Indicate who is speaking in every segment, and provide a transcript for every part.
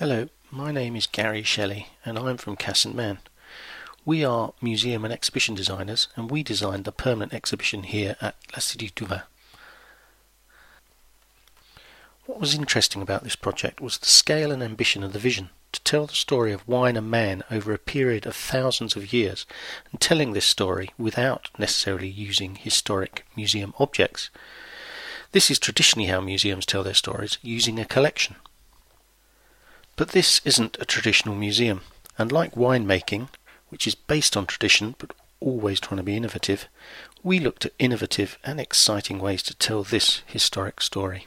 Speaker 1: Hello, my name is Gary Shelley and I'm from Casson Mann. We are museum and exhibition designers and we designed the permanent exhibition here at La Cité du Vin. What was interesting about this project was the scale and ambition of the vision to tell the story of wine and man over a period of thousands of years and telling this story without necessarily using historic museum objects. This is traditionally how museums tell their stories, using a collection. But this isn't a traditional museum, and like winemaking, which is based on tradition but always trying to be innovative, we looked at innovative and exciting ways to tell this historic story.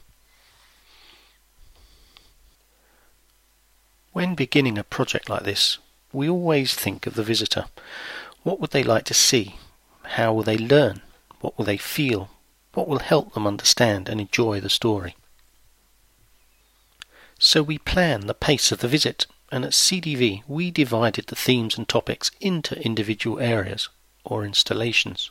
Speaker 1: When beginning a project like this, we always think of the visitor. What would they like to see? How will they learn? What will they feel? What will help them understand and enjoy the story? So we plan the pace of the visit, and at CDV we divided the themes and topics into individual areas or installations.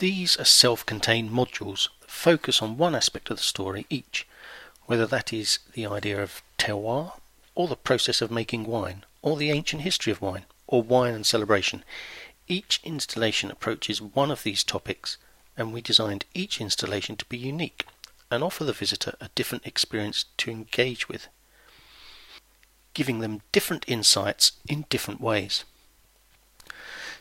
Speaker 1: These are self-contained modules that focus on one aspect of the story each, whether that is the idea of terroir, or the process of making wine, or the ancient history of wine, or wine and celebration. Each installation approaches one of these topics, and we designed each installation to be unique and offer the visitor a different experience to engage with, giving them different insights in different ways.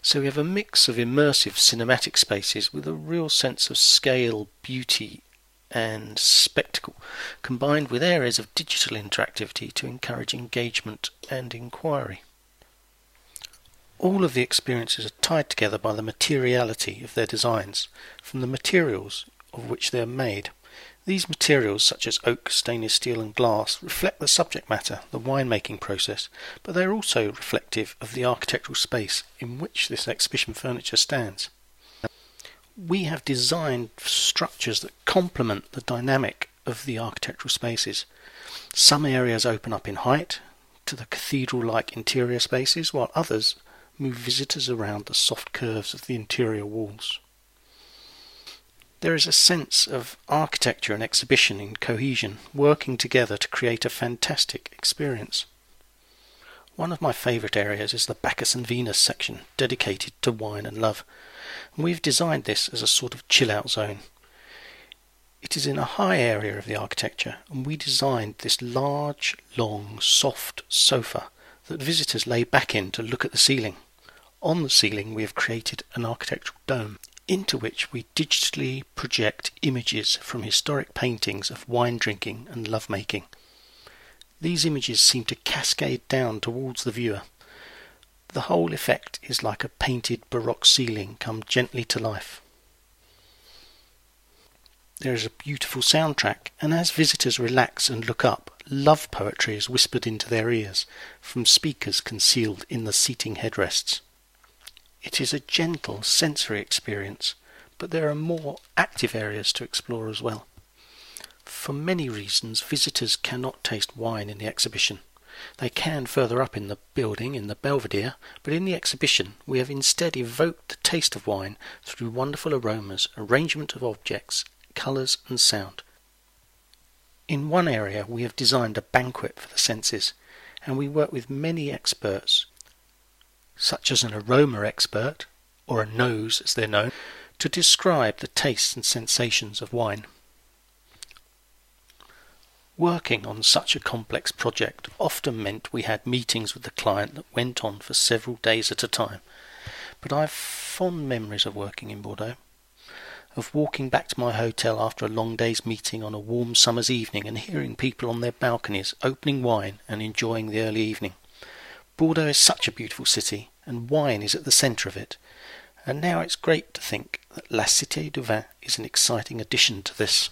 Speaker 1: So we have a mix of immersive cinematic spaces with a real sense of scale, beauty, and spectacle, combined with areas of digital interactivity to encourage engagement and inquiry. All of the experiences are tied together by the materiality of their designs, from the materials of which they are made. These materials, such as oak, stainless steel, and glass, reflect the subject matter, the winemaking process, but they are also reflective of the architectural space in which this exhibition furniture stands. We have designed structures that complement the dynamic of the architectural spaces. Some areas open up in height to the cathedral like interior spaces, while others move visitors around the soft curves of the interior walls. There is a sense of architecture and exhibition in cohesion, working together to create a fantastic experience. One of my favourite areas is the Bacchus and Venus section, dedicated to wine and love. We've designed this as a sort of chill out zone. It is in a high area of the architecture, and we designed this large, long, soft sofa that visitors lay back in to look at the ceiling. On the ceiling, we have created an architectural dome into which we digitally project images from historic paintings of wine drinking and love making. These images seem to cascade down towards the viewer. The whole effect is like a painted Baroque ceiling come gently to life. There is a beautiful soundtrack, and as visitors relax and look up, love poetry is whispered into their ears from speakers concealed in the seating headrests. It is a gentle sensory experience, but there are more active areas to explore as well. For many reasons, visitors cannot taste wine in the exhibition. They can further up in the building in the Belvedere, but in the exhibition we have instead evoked the taste of wine through wonderful aromas, arrangement of objects, colours and sound. In one area we have designed a banquet for the senses, and we work with many experts such as an aroma expert, or a nose as they're known, to describe the tastes and sensations of wine. Working on such a complex project often meant we had meetings with the client that went on for several days at a time, but I have fond memories of working in Bordeaux, of walking back to my hotel after a long day's meeting on a warm summer's evening and hearing people on their balconies opening wine and enjoying the early evening. Bordeaux is such a beautiful city, and wine is at the centre of it, and now it's great to think that La Cité du Vin is an exciting addition to this.